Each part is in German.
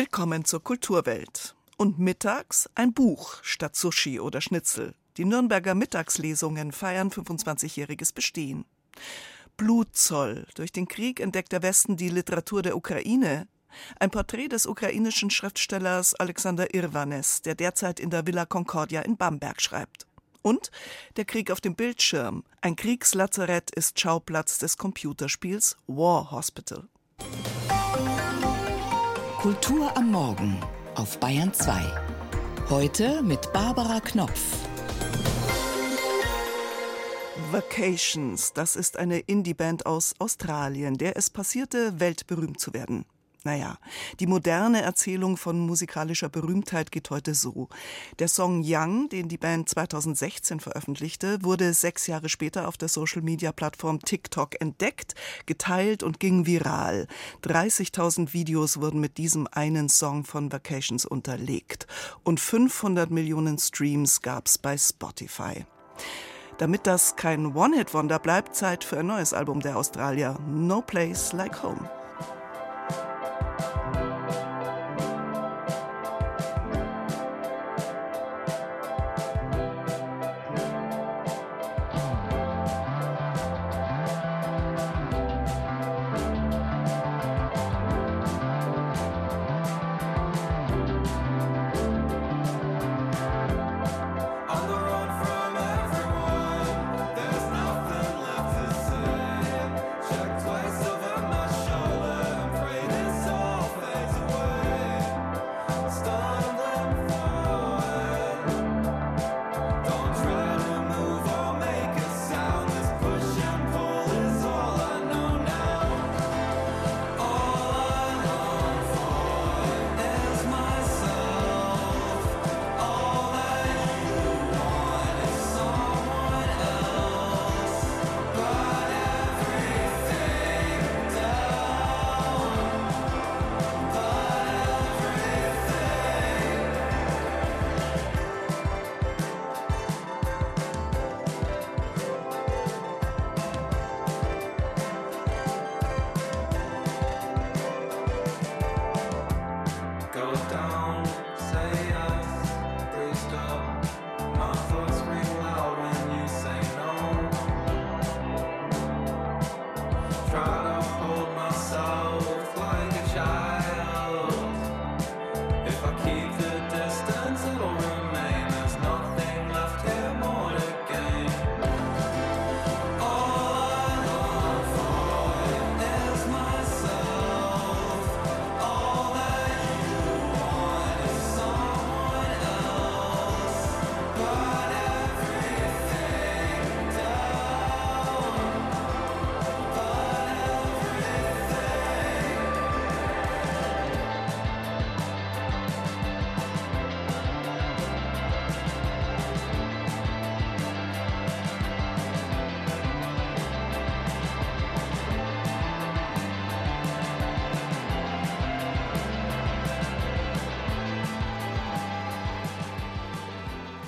Willkommen zur Kulturwelt. Und mittags ein Buch statt Sushi oder Schnitzel. Die Nürnberger Mittagslesungen feiern 25-jähriges Bestehen. Blutzoll. Durch den Krieg entdeckt der Westen die Literatur der Ukraine. Ein Porträt des ukrainischen Schriftstellers Alexander Irvanes, der derzeit in der Villa Concordia in Bamberg schreibt. Und der Krieg auf dem Bildschirm. Ein Kriegslazarett ist Schauplatz des Computerspiels War Hospital. Kultur am Morgen auf Bayern 2. Heute mit Barbara Knopf. Vacations, das ist eine Indie-Band aus Australien, der es passierte, weltberühmt zu werden. Naja, die moderne Erzählung von musikalischer Berühmtheit geht heute so. Der Song Young, den die Band 2016 veröffentlichte, wurde sechs Jahre später auf der Social-Media-Plattform TikTok entdeckt, geteilt und ging viral. 30.000 Videos wurden mit diesem einen Song von Vacations unterlegt. Und 500 Millionen Streams gab's bei Spotify. Damit das kein One-Hit-Wonder bleibt, Zeit für ein neues Album der Australier, No Place Like Home.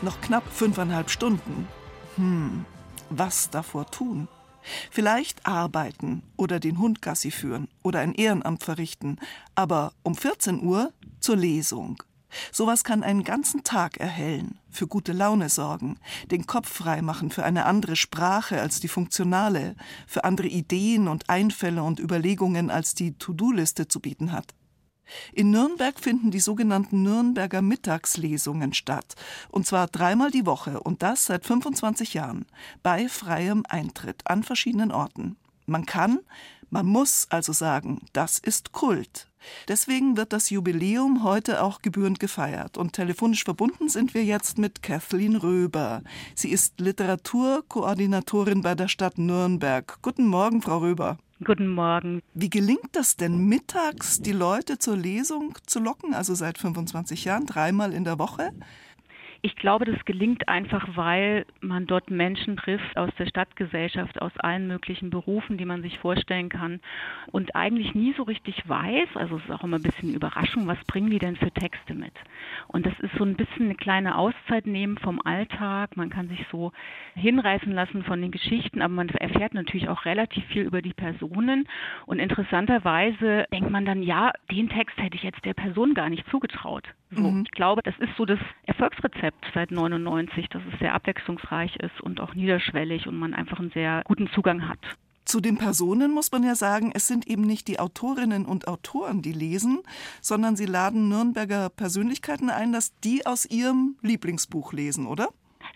Noch knapp fünfeinhalb Stunden. Hm, was davor tun? Vielleicht arbeiten oder den Hund Gassi führen oder ein Ehrenamt verrichten, aber um 14 Uhr zur Lesung. Sowas kann einen ganzen Tag erhellen, für gute Laune sorgen, den Kopf frei machen für eine andere Sprache als die funktionale, für andere Ideen und Einfälle und Überlegungen als die To-Do-Liste zu bieten hat. In Nürnberg finden die sogenannten Nürnberger Mittagslesungen statt, und zwar dreimal die Woche. Und das seit 25 Jahren, bei freiem Eintritt an verschiedenen Orten. Man kann, man muss also sagen, das ist Kult. Deswegen wird das Jubiläum heute auch gebührend gefeiert. Und telefonisch verbunden sind wir jetzt mit Kathleen Röber. Sie ist Literaturkoordinatorin bei der Stadt Nürnberg. Guten Morgen, Frau Röber. Guten Morgen. Wie gelingt das denn mittags, die Leute zur Lesung zu locken, also seit 25 Jahren, dreimal in der Woche? Ich glaube, das gelingt einfach, weil man dort Menschen trifft aus der Stadtgesellschaft, aus allen möglichen Berufen, die man sich vorstellen kann und eigentlich nie so richtig weiß, also es ist auch immer ein bisschen Überraschung, was bringen die denn für Texte mit? Und das ist so ein bisschen eine kleine Auszeit nehmen vom Alltag. Man kann sich so hinreißen lassen von den Geschichten, aber man erfährt natürlich auch relativ viel über die Personen. Und interessanterweise denkt man dann, ja, den Text hätte ich jetzt der Person gar nicht zugetraut. So, mhm. Ich glaube, das ist so das Erfolgsrezept seit 99, dass es sehr abwechslungsreich ist und auch niederschwellig und man einfach einen sehr guten Zugang hat. Zu den Personen muss man ja sagen, es sind eben nicht die Autorinnen und Autoren, die lesen, sondern sie laden Nürnberger Persönlichkeiten ein, dass die aus ihrem Lieblingsbuch lesen, oder?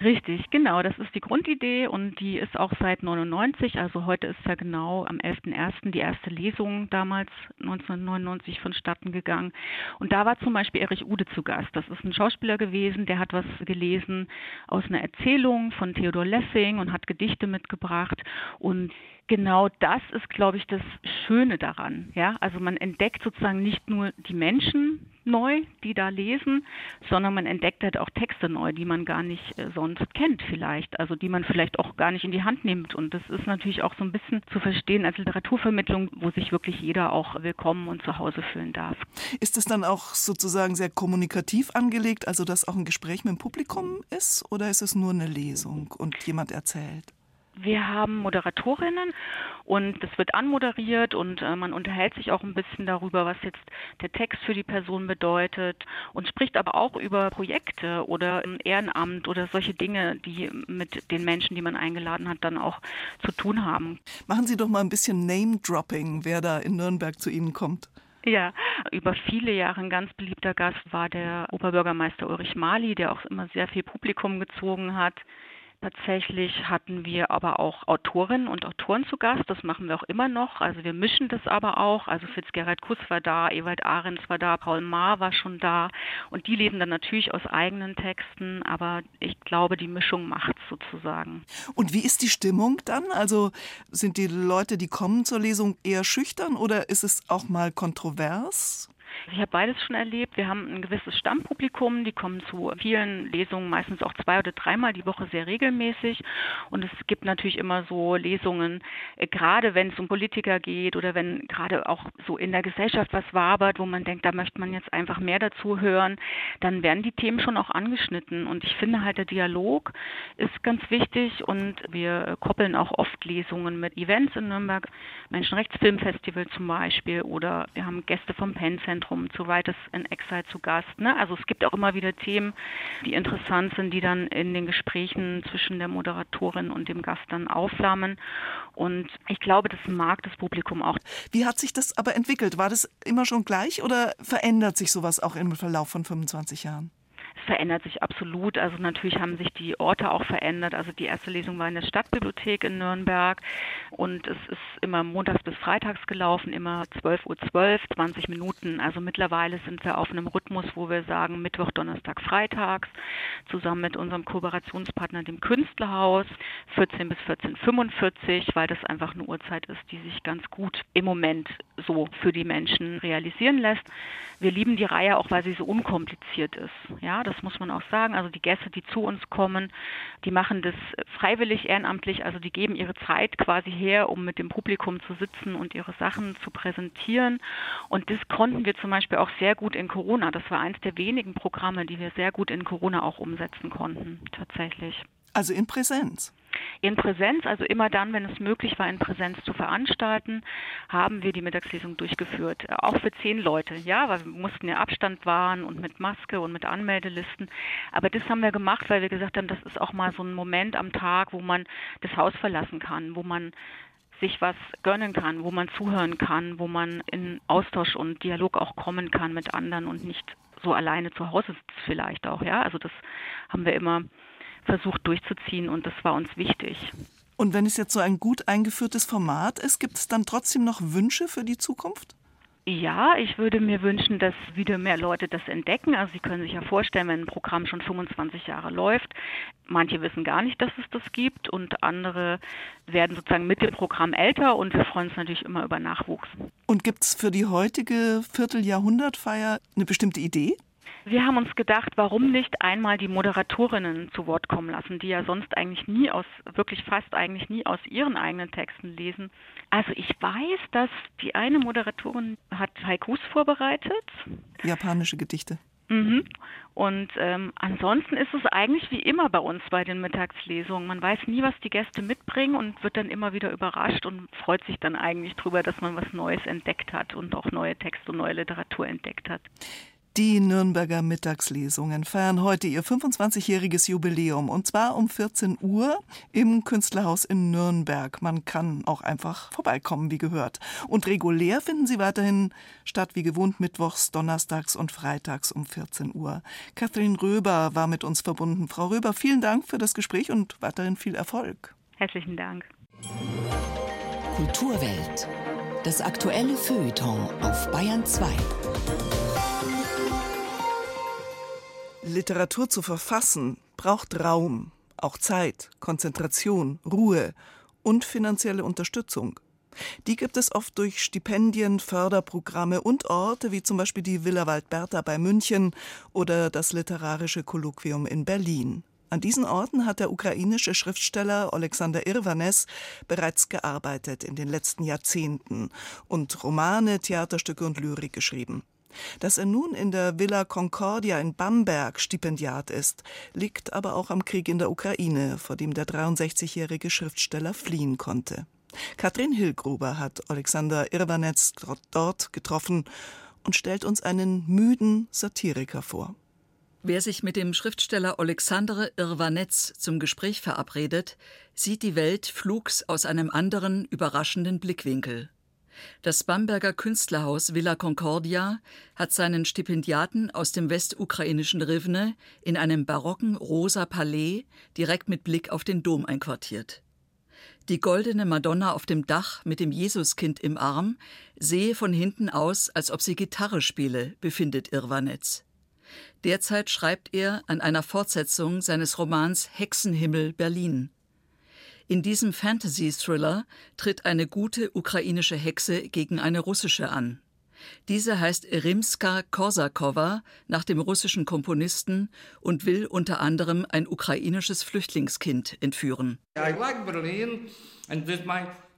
Richtig, genau. Das ist die Grundidee und die ist auch seit 99. Also heute ist ja genau am 11.01. die erste Lesung damals 1999 vonstatten gegangen. Und da war zum Beispiel Erich Ude zu Gast. Das ist ein Schauspieler gewesen, der hat was gelesen aus einer Erzählung von Theodor Lessing und hat Gedichte mitgebracht. Und genau das ist, glaube ich, das Schöne daran. Ja, also man entdeckt sozusagen nicht nur die Menschen neu, die da lesen, sondern man entdeckt halt auch Texte neu, die man gar nicht äh, sonst kennt vielleicht, also die man vielleicht auch gar nicht in die Hand nimmt. Und das ist natürlich auch so ein bisschen zu verstehen als Literaturvermittlung, wo sich wirklich jeder auch willkommen und zu Hause fühlen darf. Ist es dann auch sozusagen sehr kommunikativ angelegt, also dass auch ein Gespräch mit dem Publikum ist, oder ist es nur eine Lesung und jemand erzählt? Wir haben Moderatorinnen und das wird anmoderiert und äh, man unterhält sich auch ein bisschen darüber, was jetzt der Text für die Person bedeutet und spricht aber auch über Projekte oder Ehrenamt oder solche Dinge, die mit den Menschen, die man eingeladen hat, dann auch zu tun haben. Machen Sie doch mal ein bisschen Name-Dropping, wer da in Nürnberg zu Ihnen kommt. Ja, über viele Jahre ein ganz beliebter Gast war der Oberbürgermeister Ulrich Mali, der auch immer sehr viel Publikum gezogen hat. Tatsächlich hatten wir aber auch Autorinnen und Autoren zu Gast. Das machen wir auch immer noch. Also wir mischen das aber auch. Also Fitzgerald Kuss war da, Ewald Ahrens war da, Paul Maar war schon da. Und die lesen dann natürlich aus eigenen Texten. Aber ich glaube, die Mischung macht sozusagen. Und wie ist die Stimmung dann? Also sind die Leute, die kommen zur Lesung, eher schüchtern oder ist es auch mal kontrovers? Ich habe beides schon erlebt. Wir haben ein gewisses Stammpublikum, die kommen zu vielen Lesungen meistens auch zwei oder dreimal die Woche sehr regelmäßig. Und es gibt natürlich immer so Lesungen, äh, gerade wenn es um Politiker geht oder wenn gerade auch so in der Gesellschaft was wabert, wo man denkt, da möchte man jetzt einfach mehr dazu hören, dann werden die Themen schon auch angeschnitten. Und ich finde halt, der Dialog ist ganz wichtig und wir koppeln auch oft Lesungen mit Events in Nürnberg, Menschenrechtsfilmfestival zum Beispiel oder wir haben Gäste vom Penn-Zentrum Zentrum zu Writers in Exile zu Gast. Ne? Also es gibt auch immer wieder Themen, die interessant sind, die dann in den Gesprächen zwischen der Moderatorin und dem Gast dann aufflammen. Und ich glaube, das mag das Publikum auch. Wie hat sich das aber entwickelt? War das immer schon gleich oder verändert sich sowas auch im Verlauf von 25 Jahren? Verändert sich absolut. Also natürlich haben sich die Orte auch verändert. Also die erste Lesung war in der Stadtbibliothek in Nürnberg und es ist immer montags bis freitags gelaufen, immer 12.12 Uhr, 12, 20 Minuten. Also mittlerweile sind wir auf einem Rhythmus, wo wir sagen Mittwoch, Donnerstag, Freitags, zusammen mit unserem Kooperationspartner, dem Künstlerhaus, 14 bis 14.45, weil das einfach eine Uhrzeit ist, die sich ganz gut im Moment so für die Menschen realisieren lässt. Wir lieben die Reihe auch, weil sie so unkompliziert ist. Ja, das muss man auch sagen. Also die Gäste, die zu uns kommen, die machen das freiwillig, ehrenamtlich, also die geben ihre Zeit quasi her, um mit dem Publikum zu sitzen und ihre Sachen zu präsentieren. Und das konnten wir zum Beispiel auch sehr gut in Corona. Das war eines der wenigen Programme, die wir sehr gut in Corona auch umsetzen konnten, tatsächlich. Also in Präsenz in Präsenz, also immer dann, wenn es möglich war, in Präsenz zu veranstalten, haben wir die Mittagslesung durchgeführt. Auch für zehn Leute, ja, weil wir mussten ja Abstand wahren und mit Maske und mit Anmeldelisten. Aber das haben wir gemacht, weil wir gesagt haben, das ist auch mal so ein Moment am Tag, wo man das Haus verlassen kann, wo man sich was gönnen kann, wo man zuhören kann, wo man in Austausch und Dialog auch kommen kann mit anderen und nicht so alleine zu Hause sitzt vielleicht auch, ja. Also das haben wir immer versucht durchzuziehen und das war uns wichtig. Und wenn es jetzt so ein gut eingeführtes Format ist, gibt es dann trotzdem noch Wünsche für die Zukunft? Ja, ich würde mir wünschen, dass wieder mehr Leute das entdecken. Also Sie können sich ja vorstellen, wenn ein Programm schon 25 Jahre läuft, manche wissen gar nicht, dass es das gibt und andere werden sozusagen mit dem Programm älter und wir freuen uns natürlich immer über Nachwuchs. Und gibt es für die heutige Vierteljahrhundertfeier eine bestimmte Idee? Wir haben uns gedacht, warum nicht einmal die Moderatorinnen zu Wort kommen lassen, die ja sonst eigentlich nie aus, wirklich fast eigentlich nie aus ihren eigenen Texten lesen. Also ich weiß, dass die eine Moderatorin hat Haikus vorbereitet. Japanische Gedichte. Mhm. Und ähm, ansonsten ist es eigentlich wie immer bei uns bei den Mittagslesungen. Man weiß nie, was die Gäste mitbringen und wird dann immer wieder überrascht und freut sich dann eigentlich darüber, dass man was Neues entdeckt hat und auch neue Texte und neue Literatur entdeckt hat. Die Nürnberger Mittagslesungen feiern heute ihr 25-jähriges Jubiläum und zwar um 14 Uhr im Künstlerhaus in Nürnberg. Man kann auch einfach vorbeikommen, wie gehört. Und regulär finden sie weiterhin statt wie gewohnt mittwochs, donnerstags und freitags um 14 Uhr. Kathrin Röber war mit uns verbunden. Frau Röber, vielen Dank für das Gespräch und weiterhin viel Erfolg. Herzlichen Dank. Kulturwelt. Das aktuelle Feuilleton auf Bayern 2. Literatur zu verfassen braucht Raum, auch Zeit, Konzentration, Ruhe und finanzielle Unterstützung. Die gibt es oft durch Stipendien, Förderprogramme und Orte wie zum Beispiel die Villa Waldberta bei München oder das Literarische Kolloquium in Berlin. An diesen Orten hat der ukrainische Schriftsteller Alexander Irvanes bereits gearbeitet in den letzten Jahrzehnten und Romane, Theaterstücke und Lyrik geschrieben. Dass er nun in der Villa Concordia in Bamberg Stipendiat ist, liegt aber auch am Krieg in der Ukraine, vor dem der 63-jährige Schriftsteller fliehen konnte. Katrin Hillgruber hat Alexander Irvanetz dort getroffen und stellt uns einen müden Satiriker vor. Wer sich mit dem Schriftsteller Alexandre Irvanetz zum Gespräch verabredet, sieht die Welt flugs aus einem anderen, überraschenden Blickwinkel. Das Bamberger Künstlerhaus Villa Concordia hat seinen Stipendiaten aus dem westukrainischen Rivne in einem barocken rosa Palais direkt mit Blick auf den Dom einquartiert. Die goldene Madonna auf dem Dach mit dem Jesuskind im Arm sehe von hinten aus, als ob sie Gitarre spiele, befindet Irvanetz. Derzeit schreibt er an einer Fortsetzung seines Romans Hexenhimmel Berlin. In diesem Fantasy-Thriller tritt eine gute ukrainische Hexe gegen eine russische an. Diese heißt Rimska Korsakowa nach dem russischen Komponisten und will unter anderem ein ukrainisches Flüchtlingskind entführen.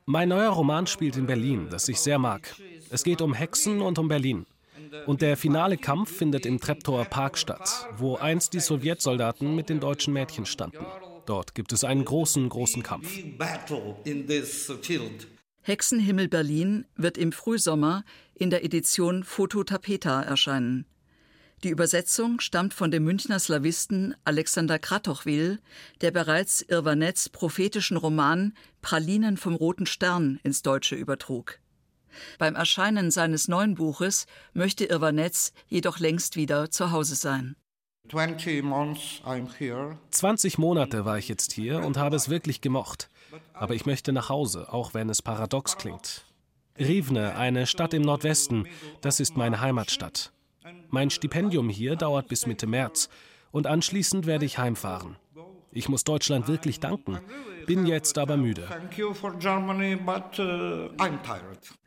Mein neuer Roman spielt in Berlin, das ich sehr mag. Es geht um Hexen und um Berlin. Und der finale Kampf findet im Treptower Park statt, wo einst die Sowjetsoldaten mit den deutschen Mädchen standen. Dort gibt es einen großen, großen Kampf. Hexenhimmel Berlin wird im Frühsommer in der Edition Foto Tapeta erscheinen. Die Übersetzung stammt von dem Münchner Slawisten Alexander Kratochwil, der bereits Irvanets prophetischen Roman Pralinen vom Roten Stern ins Deutsche übertrug. Beim Erscheinen seines neuen Buches möchte Irvanetz jedoch längst wieder zu Hause sein. 20 Monate war ich jetzt hier und habe es wirklich gemocht. Aber ich möchte nach Hause, auch wenn es paradox klingt. Rivne, eine Stadt im Nordwesten, das ist meine Heimatstadt. Mein Stipendium hier dauert bis Mitte März und anschließend werde ich heimfahren. Ich muss Deutschland wirklich danken, bin jetzt aber müde.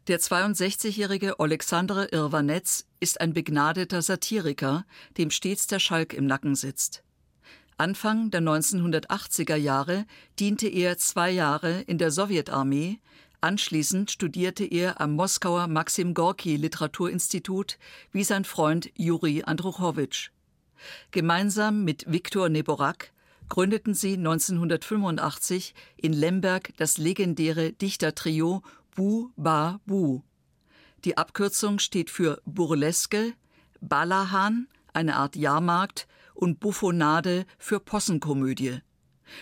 Der 62-jährige Alexandre Irvanetz ist ein begnadeter Satiriker, dem stets der Schalk im Nacken sitzt. Anfang der 1980er Jahre diente er zwei Jahre in der Sowjetarmee, anschließend studierte er am Moskauer Maxim Gorki Literaturinstitut wie sein Freund Juri Andruchowitsch. Gemeinsam mit Viktor Neborak gründeten sie 1985 in Lemberg das legendäre Dichtertrio Bu Ba Bu. Die Abkürzung steht für Burleske, Balahan, eine Art Jahrmarkt, und Buffonade für Possenkomödie.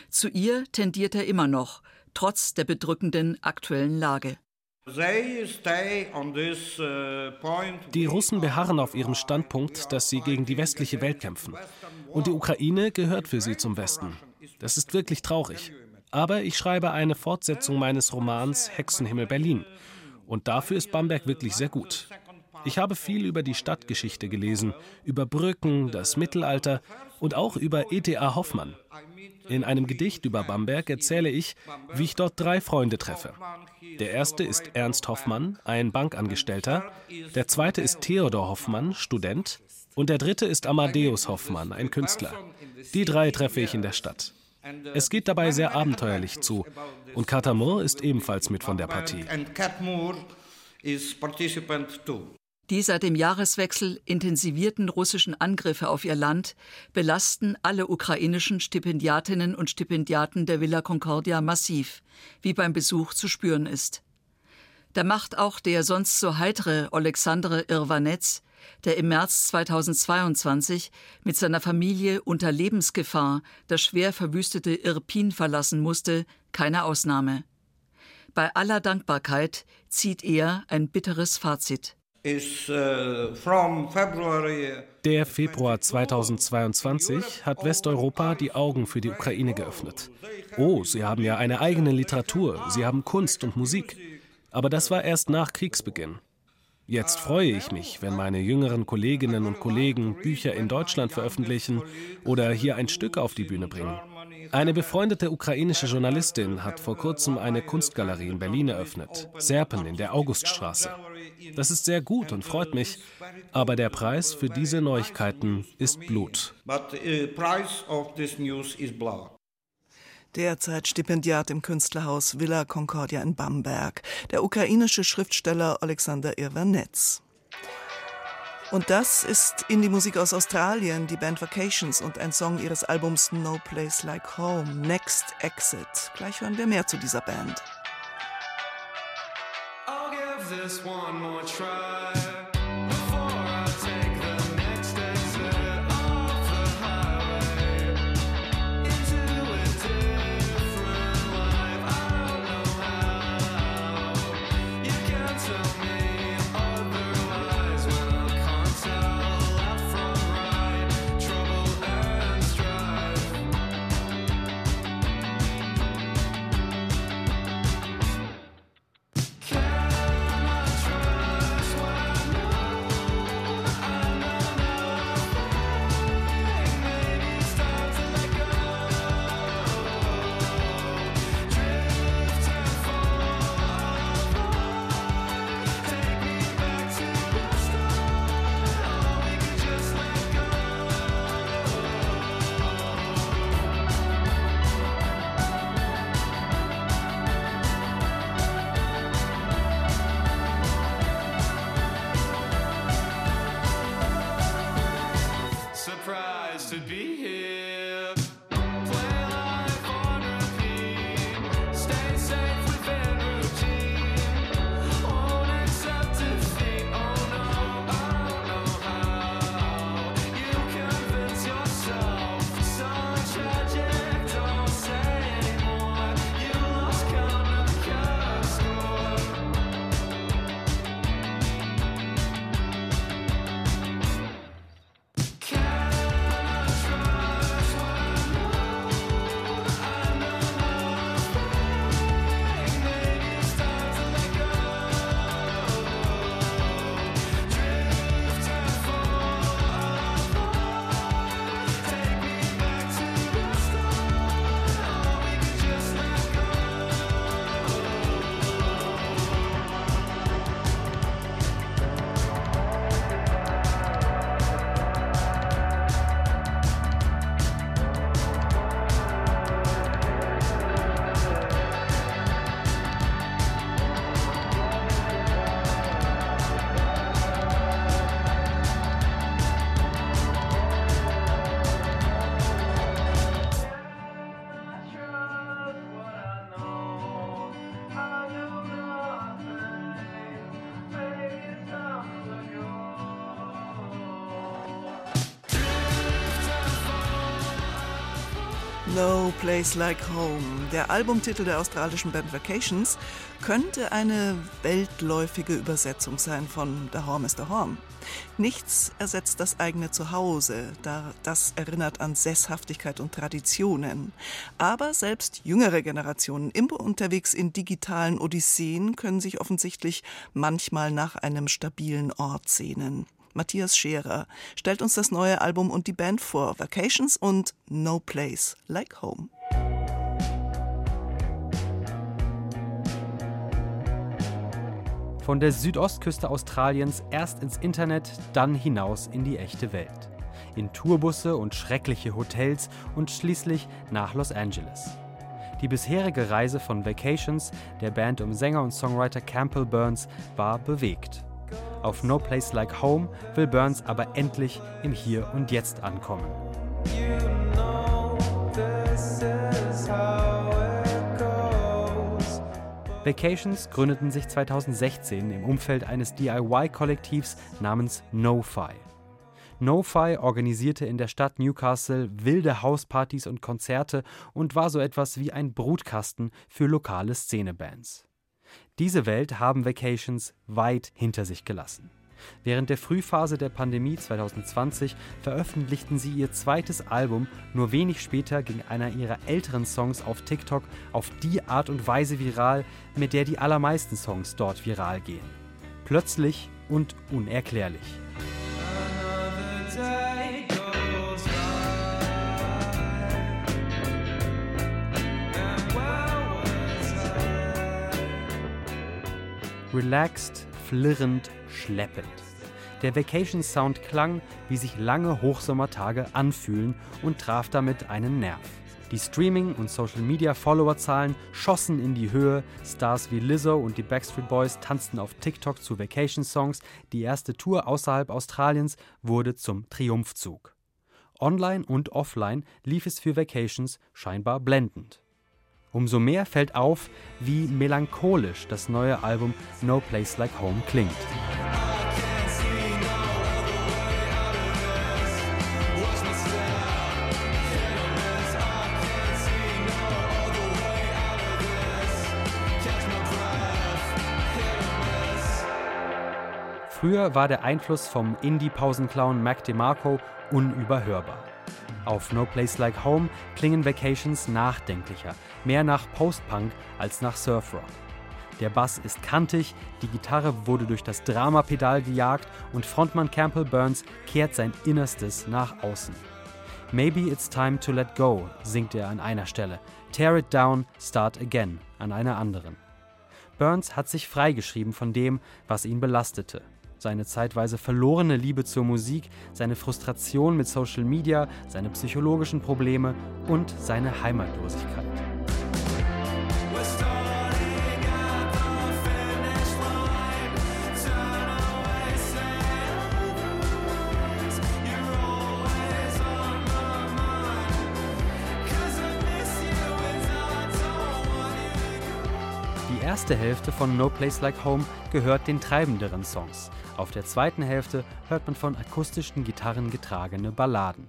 Zu ihr tendiert er immer noch, trotz der bedrückenden aktuellen Lage. Die Russen beharren auf ihrem Standpunkt, dass sie gegen die westliche Welt kämpfen. Und die Ukraine gehört für sie zum Westen. Das ist wirklich traurig. Aber ich schreibe eine Fortsetzung meines Romans Hexenhimmel Berlin. Und dafür ist Bamberg wirklich sehr gut. Ich habe viel über die Stadtgeschichte gelesen, über Brücken, das Mittelalter und auch über E.T.A. Hoffmann. In einem Gedicht über Bamberg erzähle ich, wie ich dort drei Freunde treffe. Der erste ist Ernst Hoffmann, ein Bankangestellter. Der zweite ist Theodor Hoffmann, Student. Und der dritte ist Amadeus Hoffmann, ein Künstler. Die drei treffe ich in der Stadt. Es geht dabei sehr abenteuerlich zu. Und Katamur ist ebenfalls mit von der Partie. Die seit dem Jahreswechsel intensivierten russischen Angriffe auf ihr Land belasten alle ukrainischen Stipendiatinnen und Stipendiaten der Villa Concordia massiv, wie beim Besuch zu spüren ist. Da macht auch der sonst so heitere Alexandre Irvanetz, der im März 2022 mit seiner Familie unter Lebensgefahr das schwer verwüstete Irpin verlassen musste, keine Ausnahme. Bei aller Dankbarkeit zieht er ein bitteres Fazit. Uh, Der Februar 2022 hat Westeuropa die Augen für die Ukraine geöffnet. Oh, sie haben ja eine eigene Literatur, sie haben Kunst und Musik. Aber das war erst nach Kriegsbeginn. Jetzt freue ich mich, wenn meine jüngeren Kolleginnen und Kollegen Bücher in Deutschland veröffentlichen oder hier ein Stück auf die Bühne bringen. Eine befreundete ukrainische Journalistin hat vor kurzem eine Kunstgalerie in Berlin eröffnet, Serpen in der Auguststraße. Das ist sehr gut und freut mich, aber der Preis für diese Neuigkeiten ist Blut. Derzeit Stipendiat im Künstlerhaus Villa Concordia in Bamberg, der ukrainische Schriftsteller Alexander Irvanetz. Und das ist Indie-Musik aus Australien, die Band Vacations und ein Song ihres Albums No Place Like Home, Next Exit. Gleich hören wir mehr zu dieser Band. I'll give this one more try. No Place Like Home, der Albumtitel der australischen Band Vacations, könnte eine weltläufige Übersetzung sein von The Home is the Home. Nichts ersetzt das eigene Zuhause, da das erinnert an Sesshaftigkeit und Traditionen. Aber selbst jüngere Generationen, immer unterwegs in digitalen Odysseen, können sich offensichtlich manchmal nach einem stabilen Ort sehnen. Matthias Scherer stellt uns das neue Album und die Band vor, Vacations und No Place Like Home. Von der Südostküste Australiens erst ins Internet, dann hinaus in die echte Welt. In Tourbusse und schreckliche Hotels und schließlich nach Los Angeles. Die bisherige Reise von Vacations, der Band um Sänger und Songwriter Campbell Burns, war bewegt. Auf No Place Like Home will Burns aber endlich im Hier und Jetzt ankommen. Vacations gründeten sich 2016 im Umfeld eines DIY-Kollektivs namens NoFi. NoFi organisierte in der Stadt Newcastle wilde Hauspartys und Konzerte und war so etwas wie ein Brutkasten für lokale Szenebands. Diese Welt haben Vacations weit hinter sich gelassen. Während der Frühphase der Pandemie 2020 veröffentlichten sie ihr zweites Album. Nur wenig später ging einer ihrer älteren Songs auf TikTok auf die Art und Weise viral, mit der die allermeisten Songs dort viral gehen. Plötzlich und unerklärlich. Relaxed, flirrend, schleppend. Der Vacation Sound klang, wie sich lange Hochsommertage anfühlen und traf damit einen Nerv. Die Streaming- und Social-Media-Followerzahlen schossen in die Höhe, Stars wie Lizzo und die Backstreet Boys tanzten auf TikTok zu Vacation-Songs, die erste Tour außerhalb Australiens wurde zum Triumphzug. Online und offline lief es für Vacations scheinbar blendend. Umso mehr fällt auf, wie melancholisch das neue Album No Place Like Home klingt. Früher war der Einfluss vom Indie-Pausenclown Mac DeMarco unüberhörbar. Auf No Place Like Home klingen Vacations nachdenklicher, mehr nach Post-Punk als nach Surfrock. Der Bass ist kantig, die Gitarre wurde durch das Dramapedal gejagt und Frontmann Campbell Burns kehrt sein Innerstes nach außen. Maybe it's time to let go, singt er an einer Stelle. Tear it down, start again an einer anderen. Burns hat sich freigeschrieben von dem, was ihn belastete seine zeitweise verlorene Liebe zur Musik, seine Frustration mit Social Media, seine psychologischen Probleme und seine Heimatlosigkeit. Erste Hälfte von No Place Like Home gehört den treibenderen Songs, auf der zweiten Hälfte hört man von akustischen Gitarren getragene Balladen.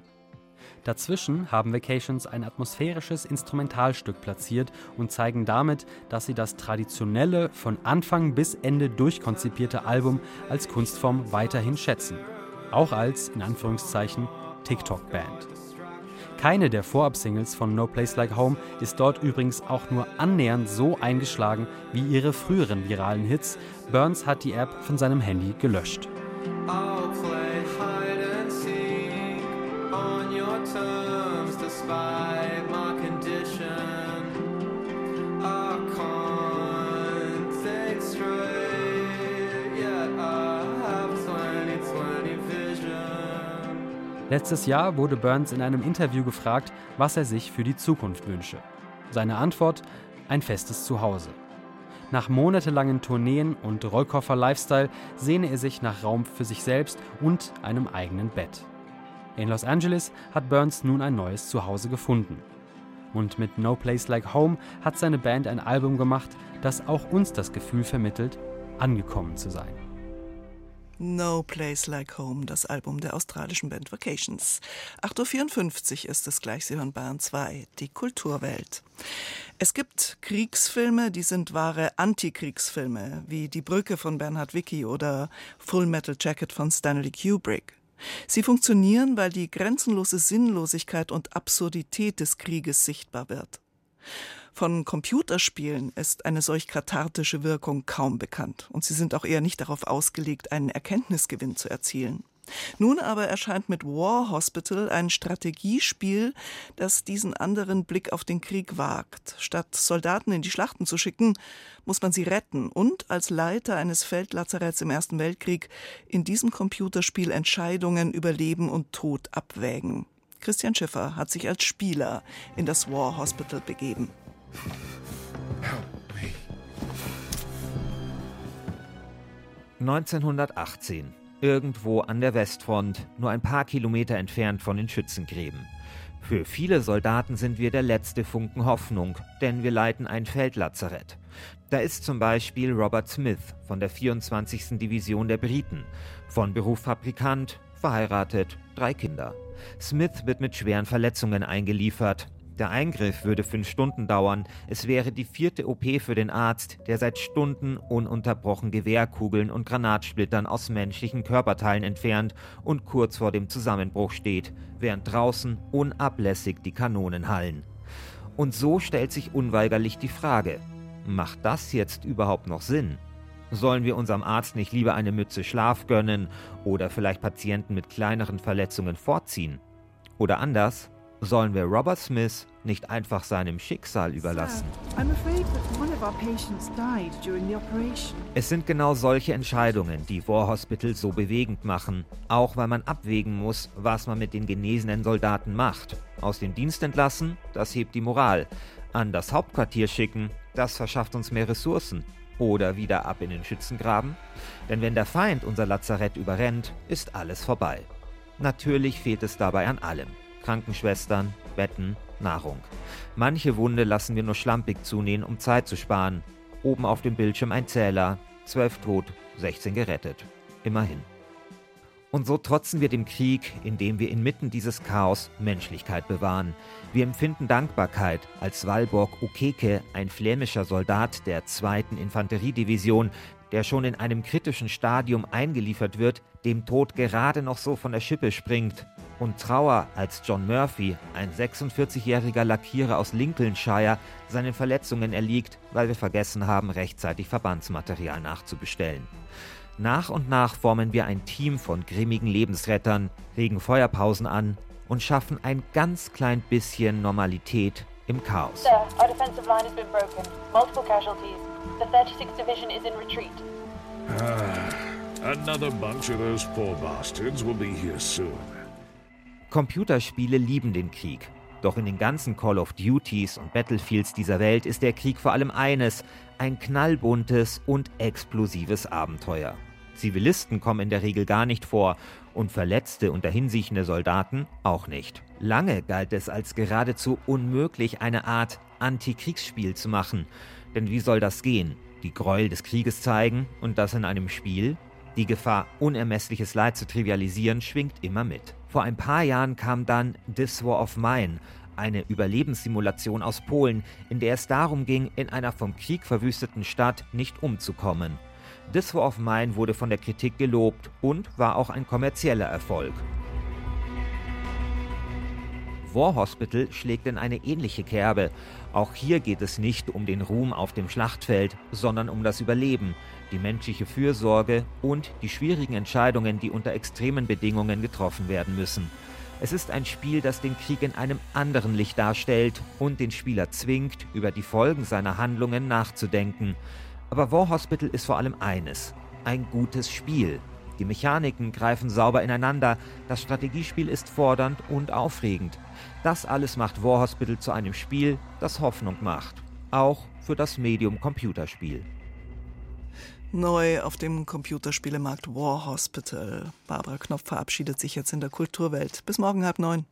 Dazwischen haben Vacations ein atmosphärisches Instrumentalstück platziert und zeigen damit, dass sie das traditionelle, von Anfang bis Ende durchkonzipierte Album als Kunstform weiterhin schätzen. Auch als, in Anführungszeichen, TikTok-Band. Keine der Vorab-Singles von No Place Like Home ist dort übrigens auch nur annähernd so eingeschlagen wie ihre früheren viralen Hits. Burns hat die App von seinem Handy gelöscht. Letztes Jahr wurde Burns in einem Interview gefragt, was er sich für die Zukunft wünsche. Seine Antwort: ein festes Zuhause. Nach monatelangen Tourneen und Rollkoffer-Lifestyle sehne er sich nach Raum für sich selbst und einem eigenen Bett. In Los Angeles hat Burns nun ein neues Zuhause gefunden. Und mit No Place Like Home hat seine Band ein Album gemacht, das auch uns das Gefühl vermittelt, angekommen zu sein. No Place Like Home, das Album der australischen Band Vacations. 8.54 Uhr ist es gleich, Sie hören Bayern 2, die Kulturwelt. Es gibt Kriegsfilme, die sind wahre Antikriegsfilme, wie Die Brücke von Bernhard Wicki oder Full Metal Jacket von Stanley Kubrick. Sie funktionieren, weil die grenzenlose Sinnlosigkeit und Absurdität des Krieges sichtbar wird. Von Computerspielen ist eine solch kathartische Wirkung kaum bekannt, und sie sind auch eher nicht darauf ausgelegt, einen Erkenntnisgewinn zu erzielen. Nun aber erscheint mit War Hospital ein Strategiespiel, das diesen anderen Blick auf den Krieg wagt. Statt Soldaten in die Schlachten zu schicken, muss man sie retten und als Leiter eines Feldlazaretts im Ersten Weltkrieg in diesem Computerspiel Entscheidungen über Leben und Tod abwägen. Christian Schiffer hat sich als Spieler in das War Hospital begeben. 1918. Irgendwo an der Westfront, nur ein paar Kilometer entfernt von den Schützengräben. Für viele Soldaten sind wir der letzte Funken Hoffnung, denn wir leiten ein Feldlazarett. Da ist zum Beispiel Robert Smith von der 24. Division der Briten, von Beruf Fabrikant, verheiratet, drei Kinder. Smith wird mit schweren Verletzungen eingeliefert. Der Eingriff würde fünf Stunden dauern. Es wäre die vierte OP für den Arzt, der seit Stunden ununterbrochen Gewehrkugeln und Granatsplittern aus menschlichen Körperteilen entfernt und kurz vor dem Zusammenbruch steht, während draußen unablässig die Kanonen hallen. Und so stellt sich unweigerlich die Frage, macht das jetzt überhaupt noch Sinn? Sollen wir unserem Arzt nicht lieber eine Mütze Schlaf gönnen oder vielleicht Patienten mit kleineren Verletzungen vorziehen? Oder anders, Sollen wir Robert Smith nicht einfach seinem Schicksal überlassen? Es sind genau solche Entscheidungen, die War Hospital so bewegend machen, auch weil man abwägen muss, was man mit den genesenen Soldaten macht. Aus dem Dienst entlassen, das hebt die Moral. An das Hauptquartier schicken, das verschafft uns mehr Ressourcen. Oder wieder ab in den Schützengraben. Denn wenn der Feind unser Lazarett überrennt, ist alles vorbei. Natürlich fehlt es dabei an allem. Krankenschwestern, Betten, Nahrung. Manche Wunde lassen wir nur schlampig zunähen, um Zeit zu sparen. Oben auf dem Bildschirm ein Zähler, 12 tot, 16 gerettet. Immerhin. Und so trotzen wir dem Krieg, indem wir inmitten dieses Chaos Menschlichkeit bewahren. Wir empfinden Dankbarkeit, als Walborg Ukeke, ein flämischer Soldat der 2. Infanteriedivision, der schon in einem kritischen Stadium eingeliefert wird, dem Tod gerade noch so von der Schippe springt. Und Trauer, als John Murphy, ein 46-jähriger Lackierer aus Lincolnshire, seinen Verletzungen erliegt, weil wir vergessen haben, rechtzeitig Verbandsmaterial nachzubestellen. Nach und nach formen wir ein Team von grimmigen Lebensrettern, regen Feuerpausen an und schaffen ein ganz klein bisschen Normalität im Chaos. Sir, our defensive line has been broken. Multiple casualties. The 36th Division is in retreat. Ah, another bunch of those poor bastards will be here soon. Computerspiele lieben den Krieg. Doch in den ganzen Call of Duties und Battlefields dieser Welt ist der Krieg vor allem eines, ein knallbuntes und explosives Abenteuer. Zivilisten kommen in der Regel gar nicht vor und verletzte und dahinsiechende Soldaten auch nicht. Lange galt es als geradezu unmöglich, eine Art Antikriegsspiel zu machen. Denn wie soll das gehen? Die Gräuel des Krieges zeigen und das in einem Spiel? Die Gefahr, unermessliches Leid zu trivialisieren, schwingt immer mit. Vor ein paar Jahren kam dann This War of Mine, eine Überlebenssimulation aus Polen, in der es darum ging, in einer vom Krieg verwüsteten Stadt nicht umzukommen. This War of Mine wurde von der Kritik gelobt und war auch ein kommerzieller Erfolg. War Hospital schlägt in eine ähnliche Kerbe. Auch hier geht es nicht um den Ruhm auf dem Schlachtfeld, sondern um das Überleben, die menschliche Fürsorge und die schwierigen Entscheidungen, die unter extremen Bedingungen getroffen werden müssen. Es ist ein Spiel, das den Krieg in einem anderen Licht darstellt und den Spieler zwingt, über die Folgen seiner Handlungen nachzudenken. Aber War Hospital ist vor allem eines, ein gutes Spiel. Die Mechaniken greifen sauber ineinander, das Strategiespiel ist fordernd und aufregend. Das alles macht War Hospital zu einem Spiel, das Hoffnung macht. Auch für das Medium Computerspiel. Neu auf dem Computerspielemarkt War Hospital. Barbara Knopf verabschiedet sich jetzt in der Kulturwelt. Bis morgen halb neun.